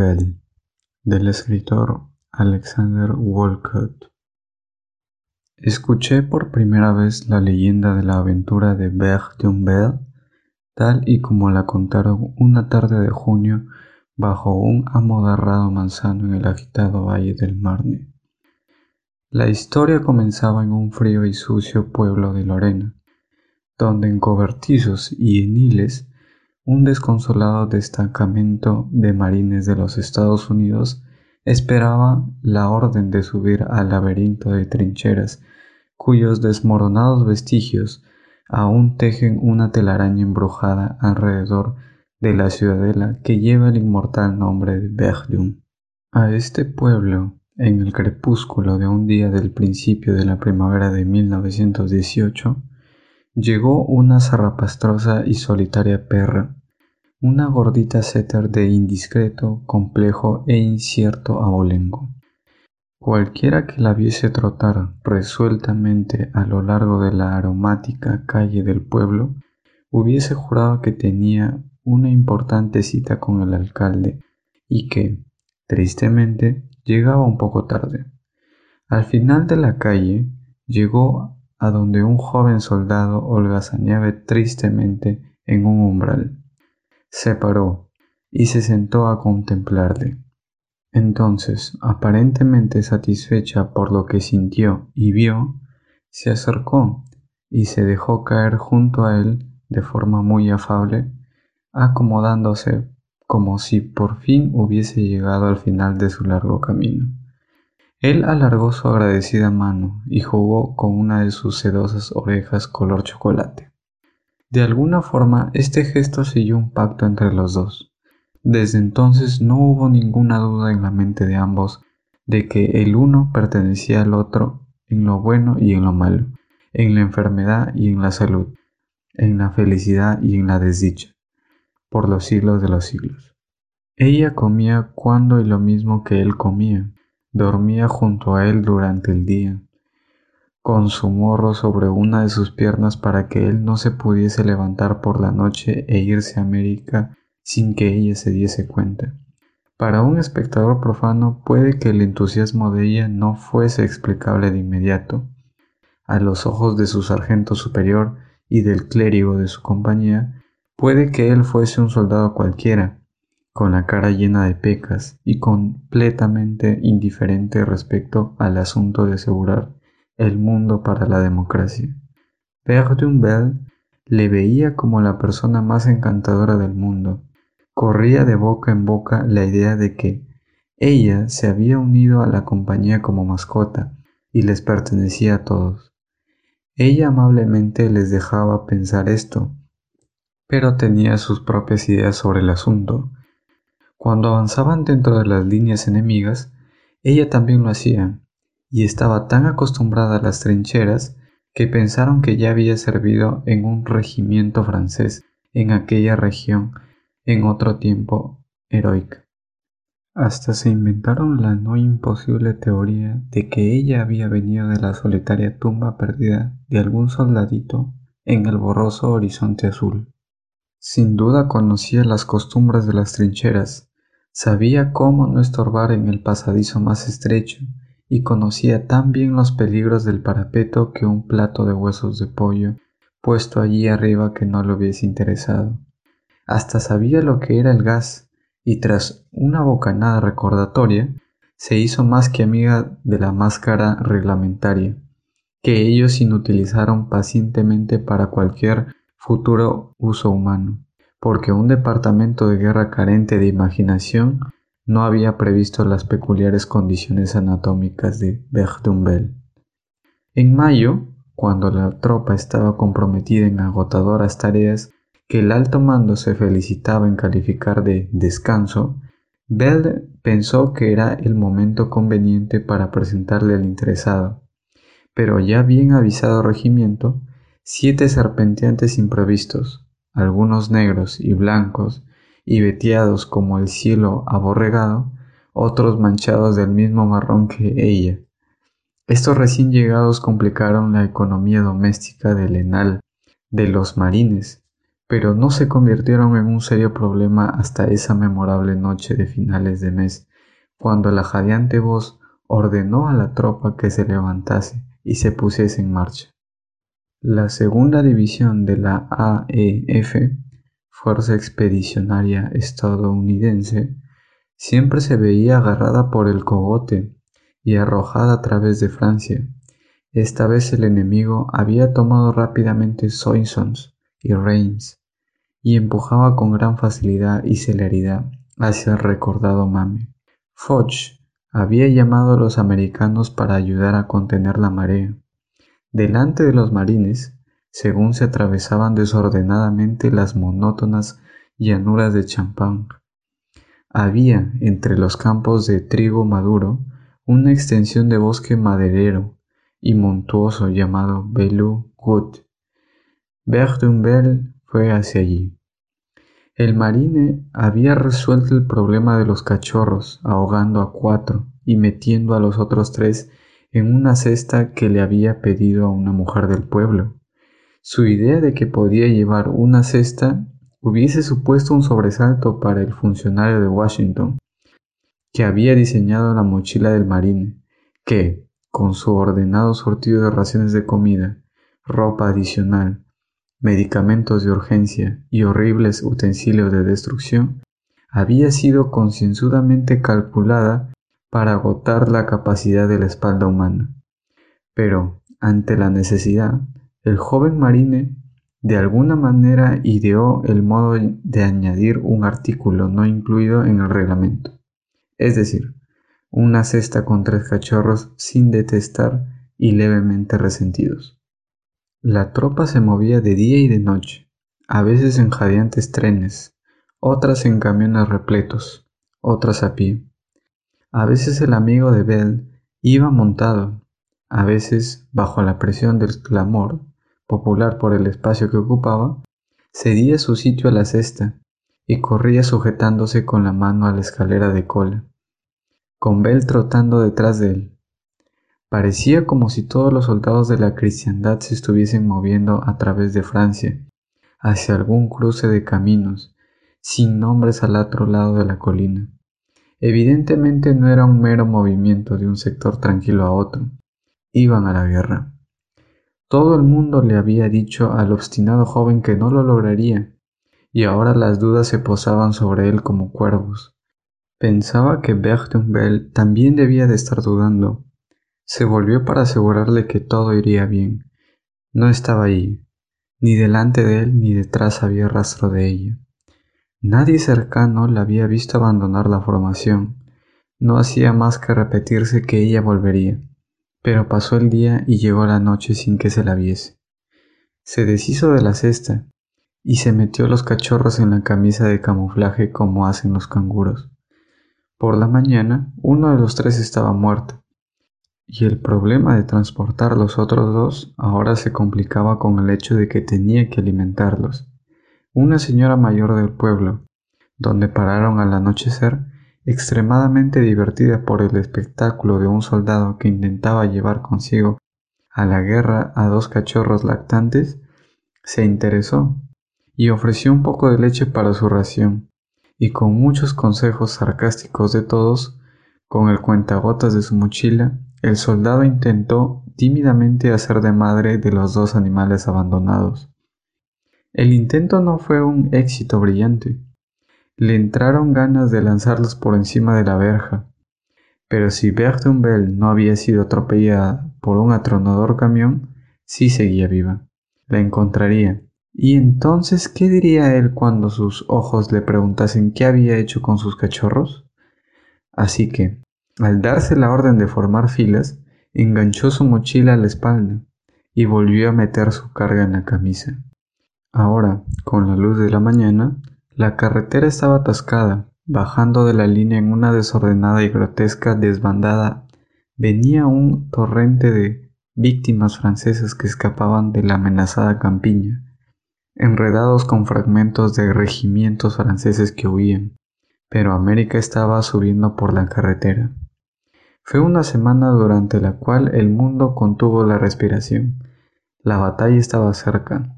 Belle del escritor Alexander Walcott. Escuché por primera vez la leyenda de la aventura de Belle tal y como la contaron una tarde de junio bajo un amodarrado manzano en el agitado valle del Marne. La historia comenzaba en un frío y sucio pueblo de Lorena, donde en cobertizos y eniles un desconsolado destacamento de marines de los Estados Unidos esperaba la orden de subir al laberinto de trincheras cuyos desmoronados vestigios aún tejen una telaraña embrujada alrededor de la ciudadela que lleva el inmortal nombre de Verdun. A este pueblo, en el crepúsculo de un día del principio de la primavera de 1918, llegó una zarrapastrosa y solitaria perra, una gordita setter de indiscreto, complejo e incierto abolengo. Cualquiera que la viese trotar resueltamente a lo largo de la aromática calle del pueblo, hubiese jurado que tenía una importante cita con el alcalde y que, tristemente, llegaba un poco tarde. Al final de la calle llegó a donde un joven soldado holgazaneaba tristemente en un umbral. Se paró y se sentó a contemplarle. Entonces, aparentemente satisfecha por lo que sintió y vio, se acercó y se dejó caer junto a él de forma muy afable, acomodándose como si por fin hubiese llegado al final de su largo camino. Él alargó su agradecida mano y jugó con una de sus sedosas orejas color chocolate. De alguna forma, este gesto siguió un pacto entre los dos. Desde entonces no hubo ninguna duda en la mente de ambos de que el uno pertenecía al otro en lo bueno y en lo malo, en la enfermedad y en la salud, en la felicidad y en la desdicha, por los siglos de los siglos. Ella comía cuando y lo mismo que él comía, Dormía junto a él durante el día, con su morro sobre una de sus piernas para que él no se pudiese levantar por la noche e irse a América sin que ella se diese cuenta. Para un espectador profano puede que el entusiasmo de ella no fuese explicable de inmediato. A los ojos de su sargento superior y del clérigo de su compañía, puede que él fuese un soldado cualquiera, con la cara llena de pecas y completamente indiferente respecto al asunto de asegurar el mundo para la democracia. Père le veía como la persona más encantadora del mundo. Corría de boca en boca la idea de que ella se había unido a la compañía como mascota y les pertenecía a todos. Ella amablemente les dejaba pensar esto, pero tenía sus propias ideas sobre el asunto cuando avanzaban dentro de las líneas enemigas, ella también lo hacía, y estaba tan acostumbrada a las trincheras que pensaron que ya había servido en un regimiento francés en aquella región en otro tiempo heroica. Hasta se inventaron la no imposible teoría de que ella había venido de la solitaria tumba perdida de algún soldadito en el borroso horizonte azul. Sin duda conocía las costumbres de las trincheras, Sabía cómo no estorbar en el pasadizo más estrecho y conocía tan bien los peligros del parapeto que un plato de huesos de pollo puesto allí arriba que no le hubiese interesado. Hasta sabía lo que era el gas y tras una bocanada recordatoria se hizo más que amiga de la máscara reglamentaria, que ellos inutilizaron pacientemente para cualquier futuro uso humano porque un departamento de guerra carente de imaginación no había previsto las peculiares condiciones anatómicas de Berdumbel. En mayo, cuando la tropa estaba comprometida en agotadoras tareas que el alto mando se felicitaba en calificar de descanso, Bell pensó que era el momento conveniente para presentarle al interesado, pero ya bien avisado regimiento, siete serpenteantes imprevistos, algunos negros y blancos, y veteados como el cielo aborregado, otros manchados del mismo marrón que ella. Estos recién llegados complicaron la economía doméstica del Enal, de los marines, pero no se convirtieron en un serio problema hasta esa memorable noche de finales de mes, cuando la jadeante voz ordenó a la tropa que se levantase y se pusiese en marcha. La segunda división de la AEF, Fuerza Expedicionaria Estadounidense, siempre se veía agarrada por el cogote y arrojada a través de Francia. Esta vez el enemigo había tomado rápidamente Soissons y Reims, y empujaba con gran facilidad y celeridad hacia el recordado Mame. Foch había llamado a los americanos para ayudar a contener la marea. Delante de los marines, según se atravesaban desordenadamente las monótonas llanuras de Champagne, había entre los campos de trigo maduro una extensión de bosque maderero y montuoso llamado Belleau Wood. Berthunbel fue hacia allí. El marine había resuelto el problema de los cachorros, ahogando a cuatro y metiendo a los otros tres en una cesta que le había pedido a una mujer del pueblo. Su idea de que podía llevar una cesta hubiese supuesto un sobresalto para el funcionario de Washington, que había diseñado la mochila del marine, que, con su ordenado sortido de raciones de comida, ropa adicional, medicamentos de urgencia y horribles utensilios de destrucción, había sido concienzudamente calculada para agotar la capacidad de la espalda humana. Pero, ante la necesidad, el joven marine de alguna manera ideó el modo de añadir un artículo no incluido en el reglamento, es decir, una cesta con tres cachorros sin detestar y levemente resentidos. La tropa se movía de día y de noche, a veces en jadeantes trenes, otras en camiones repletos, otras a pie. A veces el amigo de Bell iba montado, a veces, bajo la presión del clamor popular por el espacio que ocupaba, cedía su sitio a la cesta y corría sujetándose con la mano a la escalera de cola, con Bell trotando detrás de él. Parecía como si todos los soldados de la cristiandad se estuviesen moviendo a través de Francia, hacia algún cruce de caminos, sin nombres al otro lado de la colina. Evidentemente no era un mero movimiento de un sector tranquilo a otro. Iban a la guerra. Todo el mundo le había dicho al obstinado joven que no lo lograría, y ahora las dudas se posaban sobre él como cuervos. Pensaba que Berthunbel también debía de estar dudando, se volvió para asegurarle que todo iría bien. No estaba allí. Ni delante de él ni detrás había rastro de ella. Nadie cercano la había visto abandonar la formación. No hacía más que repetirse que ella volvería. Pero pasó el día y llegó la noche sin que se la viese. Se deshizo de la cesta y se metió los cachorros en la camisa de camuflaje como hacen los canguros. Por la mañana, uno de los tres estaba muerto y el problema de transportar los otros dos ahora se complicaba con el hecho de que tenía que alimentarlos. Una señora mayor del pueblo, donde pararon al anochecer, extremadamente divertida por el espectáculo de un soldado que intentaba llevar consigo a la guerra a dos cachorros lactantes, se interesó y ofreció un poco de leche para su ración, y con muchos consejos sarcásticos de todos, con el cuentagotas de su mochila, el soldado intentó tímidamente hacer de madre de los dos animales abandonados. El intento no fue un éxito brillante. Le entraron ganas de lanzarlos por encima de la verja, pero si Berthunbel no había sido atropellada por un atronador camión, sí seguía viva. La encontraría. ¿Y entonces qué diría él cuando sus ojos le preguntasen qué había hecho con sus cachorros? Así que, al darse la orden de formar filas, enganchó su mochila a la espalda y volvió a meter su carga en la camisa. Ahora, con la luz de la mañana, la carretera estaba atascada. Bajando de la línea en una desordenada y grotesca desbandada, venía un torrente de víctimas francesas que escapaban de la amenazada campiña, enredados con fragmentos de regimientos franceses que huían, pero América estaba subiendo por la carretera. Fue una semana durante la cual el mundo contuvo la respiración. La batalla estaba cerca.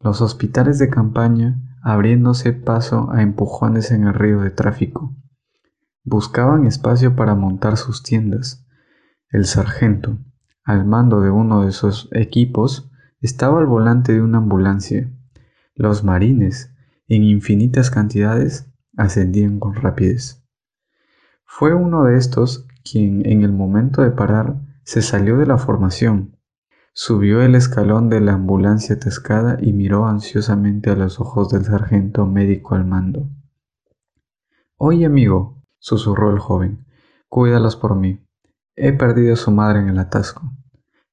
Los hospitales de campaña abriéndose paso a empujones en el río de tráfico. Buscaban espacio para montar sus tiendas. El sargento, al mando de uno de sus equipos, estaba al volante de una ambulancia. Los marines, en infinitas cantidades, ascendían con rapidez. Fue uno de estos quien, en el momento de parar, se salió de la formación, subió el escalón de la ambulancia atascada y miró ansiosamente a los ojos del sargento médico al mando. Oye, amigo, susurró el joven, cuídalos por mí. He perdido a su madre en el atasco.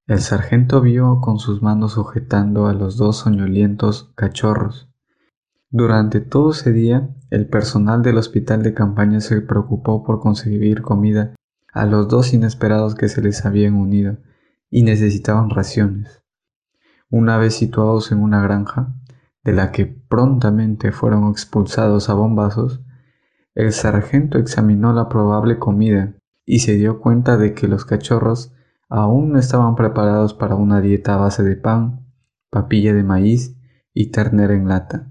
El sargento vio con sus manos sujetando a los dos soñolientos cachorros. Durante todo ese día, el personal del hospital de campaña se preocupó por conseguir comida a los dos inesperados que se les habían unido y necesitaban raciones. Una vez situados en una granja, de la que prontamente fueron expulsados a bombazos, el sargento examinó la probable comida y se dio cuenta de que los cachorros aún no estaban preparados para una dieta a base de pan, papilla de maíz y ternera en lata.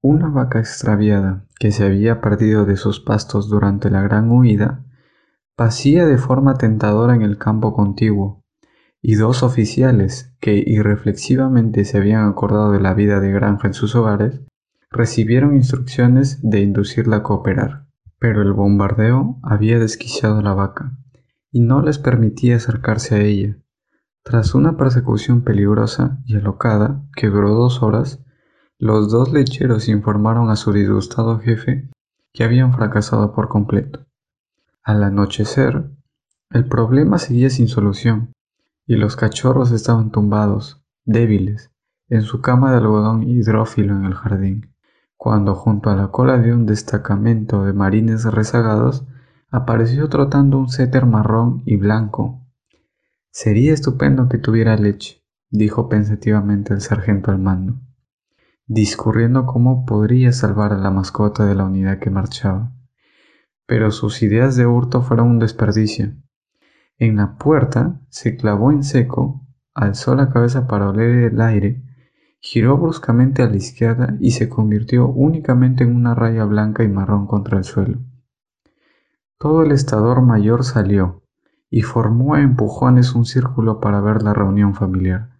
Una vaca extraviada que se había perdido de sus pastos durante la gran huida pasía de forma tentadora en el campo contiguo, y dos oficiales que irreflexivamente se habían acordado de la vida de granja en sus hogares recibieron instrucciones de inducirla a cooperar, pero el bombardeo había desquiciado la vaca y no les permitía acercarse a ella. Tras una persecución peligrosa y alocada que duró dos horas, los dos lecheros informaron a su disgustado jefe que habían fracasado por completo. Al anochecer, el problema seguía sin solución y los cachorros estaban tumbados, débiles, en su cama de algodón hidrófilo en el jardín cuando junto a la cola de un destacamento de marines rezagados apareció trotando un setter marrón y blanco. Sería estupendo que tuviera leche, dijo pensativamente el sargento al mando, discurriendo cómo podría salvar a la mascota de la unidad que marchaba. Pero sus ideas de hurto fueron un desperdicio. En la puerta se clavó en seco, alzó la cabeza para oler el aire Giró bruscamente a la izquierda y se convirtió únicamente en una raya blanca y marrón contra el suelo. Todo el estador mayor salió y formó a empujones un círculo para ver la reunión familiar.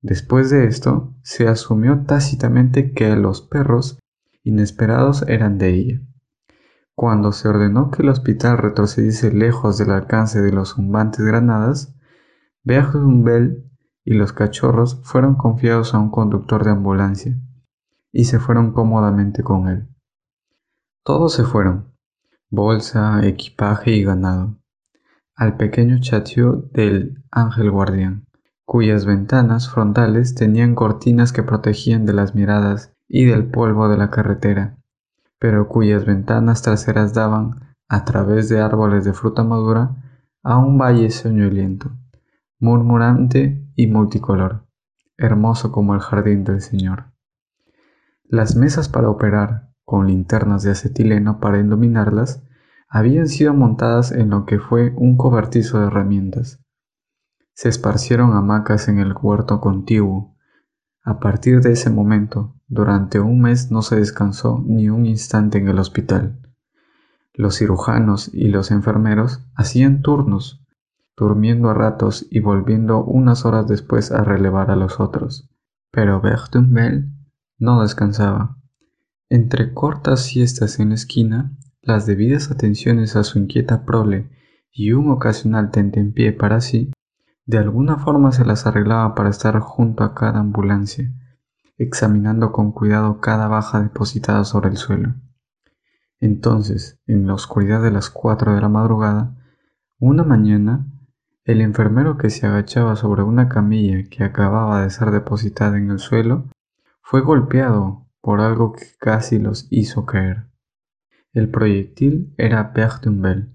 Después de esto, se asumió tácitamente que los perros inesperados eran de ella. Cuando se ordenó que el hospital retrocediese lejos del alcance de los zumbantes granadas, Bell y los cachorros fueron confiados a un conductor de ambulancia y se fueron cómodamente con él. Todos se fueron, bolsa, equipaje y ganado, al pequeño chatio del Ángel Guardián, cuyas ventanas frontales tenían cortinas que protegían de las miradas y del polvo de la carretera, pero cuyas ventanas traseras daban, a través de árboles de fruta madura, a un valle soñoliento murmurante y multicolor, hermoso como el jardín del Señor. Las mesas para operar, con linternas de acetileno para iluminarlas, habían sido montadas en lo que fue un cobertizo de herramientas. Se esparcieron hamacas en el huerto contiguo. A partir de ese momento, durante un mes no se descansó ni un instante en el hospital. Los cirujanos y los enfermeros hacían turnos durmiendo a ratos y volviendo unas horas después a relevar a los otros. Pero Bertumbel no descansaba. Entre cortas siestas en la esquina, las debidas atenciones a su inquieta prole y un ocasional tentempié para sí, de alguna forma se las arreglaba para estar junto a cada ambulancia, examinando con cuidado cada baja depositada sobre el suelo. Entonces, en la oscuridad de las cuatro de la madrugada, una mañana el enfermero que se agachaba sobre una camilla que acababa de ser depositada en el suelo fue golpeado por algo que casi los hizo caer. El proyectil era Bertumbel.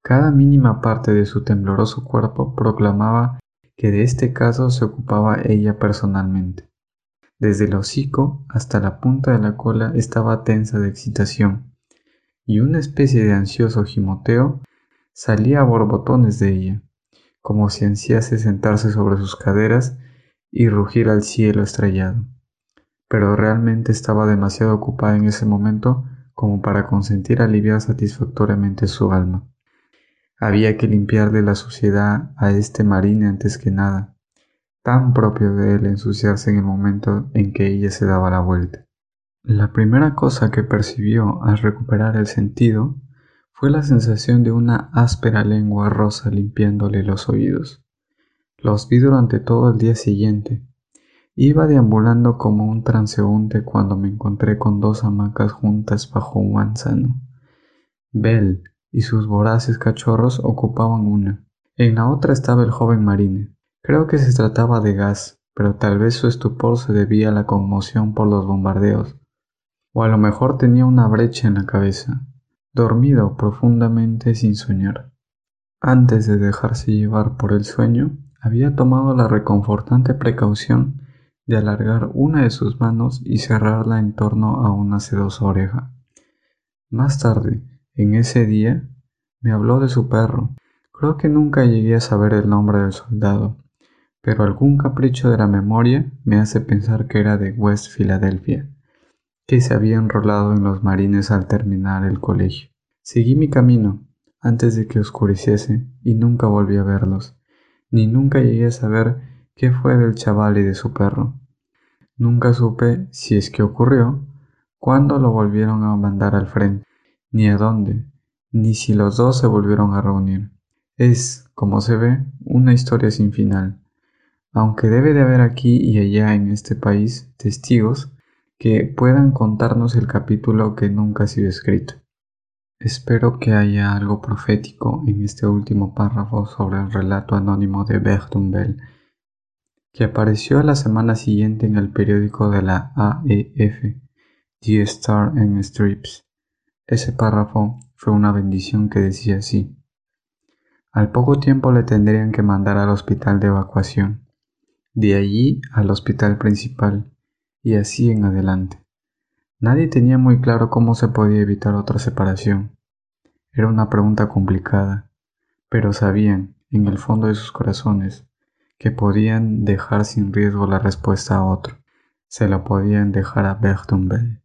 Cada mínima parte de su tembloroso cuerpo proclamaba que de este caso se ocupaba ella personalmente. Desde el hocico hasta la punta de la cola estaba tensa de excitación, y una especie de ansioso gimoteo salía a borbotones de ella, como si ansiase sentarse sobre sus caderas y rugir al cielo estrellado. Pero realmente estaba demasiado ocupada en ese momento como para consentir aliviar satisfactoriamente su alma. Había que limpiar de la suciedad a este marine antes que nada, tan propio de él ensuciarse en el momento en que ella se daba la vuelta. La primera cosa que percibió al recuperar el sentido fue la sensación de una áspera lengua rosa limpiándole los oídos. Los vi durante todo el día siguiente. Iba deambulando como un transeúnte cuando me encontré con dos hamacas juntas bajo un manzano. Bell y sus voraces cachorros ocupaban una. En la otra estaba el joven marine. Creo que se trataba de gas, pero tal vez su estupor se debía a la conmoción por los bombardeos, o a lo mejor tenía una brecha en la cabeza dormido profundamente sin soñar. Antes de dejarse llevar por el sueño, había tomado la reconfortante precaución de alargar una de sus manos y cerrarla en torno a una sedosa oreja. Más tarde, en ese día, me habló de su perro. Creo que nunca llegué a saber el nombre del soldado, pero algún capricho de la memoria me hace pensar que era de West Philadelphia que se había enrolado en los marines al terminar el colegio. Seguí mi camino antes de que oscureciese y nunca volví a verlos, ni nunca llegué a saber qué fue del chaval y de su perro. Nunca supe, si es que ocurrió, cuándo lo volvieron a mandar al frente, ni a dónde, ni si los dos se volvieron a reunir. Es, como se ve, una historia sin final, aunque debe de haber aquí y allá en este país testigos que puedan contarnos el capítulo que nunca ha sido escrito. Espero que haya algo profético en este último párrafo sobre el relato anónimo de Bertumbel, que apareció la semana siguiente en el periódico de la AEF, The Star and Strips. Ese párrafo fue una bendición que decía así. Al poco tiempo le tendrían que mandar al hospital de evacuación, de allí al hospital principal, y así en adelante. Nadie tenía muy claro cómo se podía evitar otra separación. Era una pregunta complicada, pero sabían, en el fondo de sus corazones, que podían dejar sin riesgo la respuesta a otro. Se la podían dejar a.